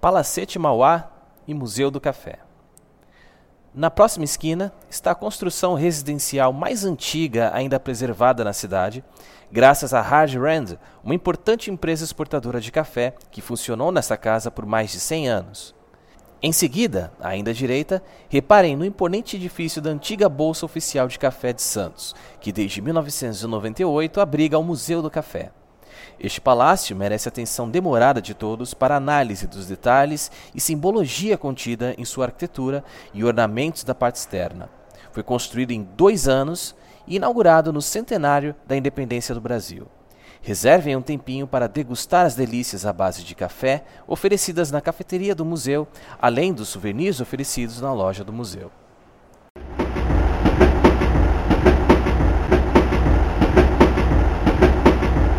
Palacete Mauá e Museu do Café. Na próxima esquina está a construção residencial mais antiga ainda preservada na cidade, graças à Hard Rand, uma importante empresa exportadora de café que funcionou nessa casa por mais de 100 anos. Em seguida, ainda à direita, reparem no imponente edifício da antiga Bolsa Oficial de Café de Santos, que desde 1998 abriga o Museu do Café. Este palácio merece atenção demorada de todos para análise dos detalhes e simbologia contida em sua arquitetura e ornamentos da parte externa. Foi construído em dois anos e inaugurado no centenário da independência do Brasil. Reservem um tempinho para degustar as delícias à base de café oferecidas na cafeteria do museu, além dos souvenirs oferecidos na loja do museu.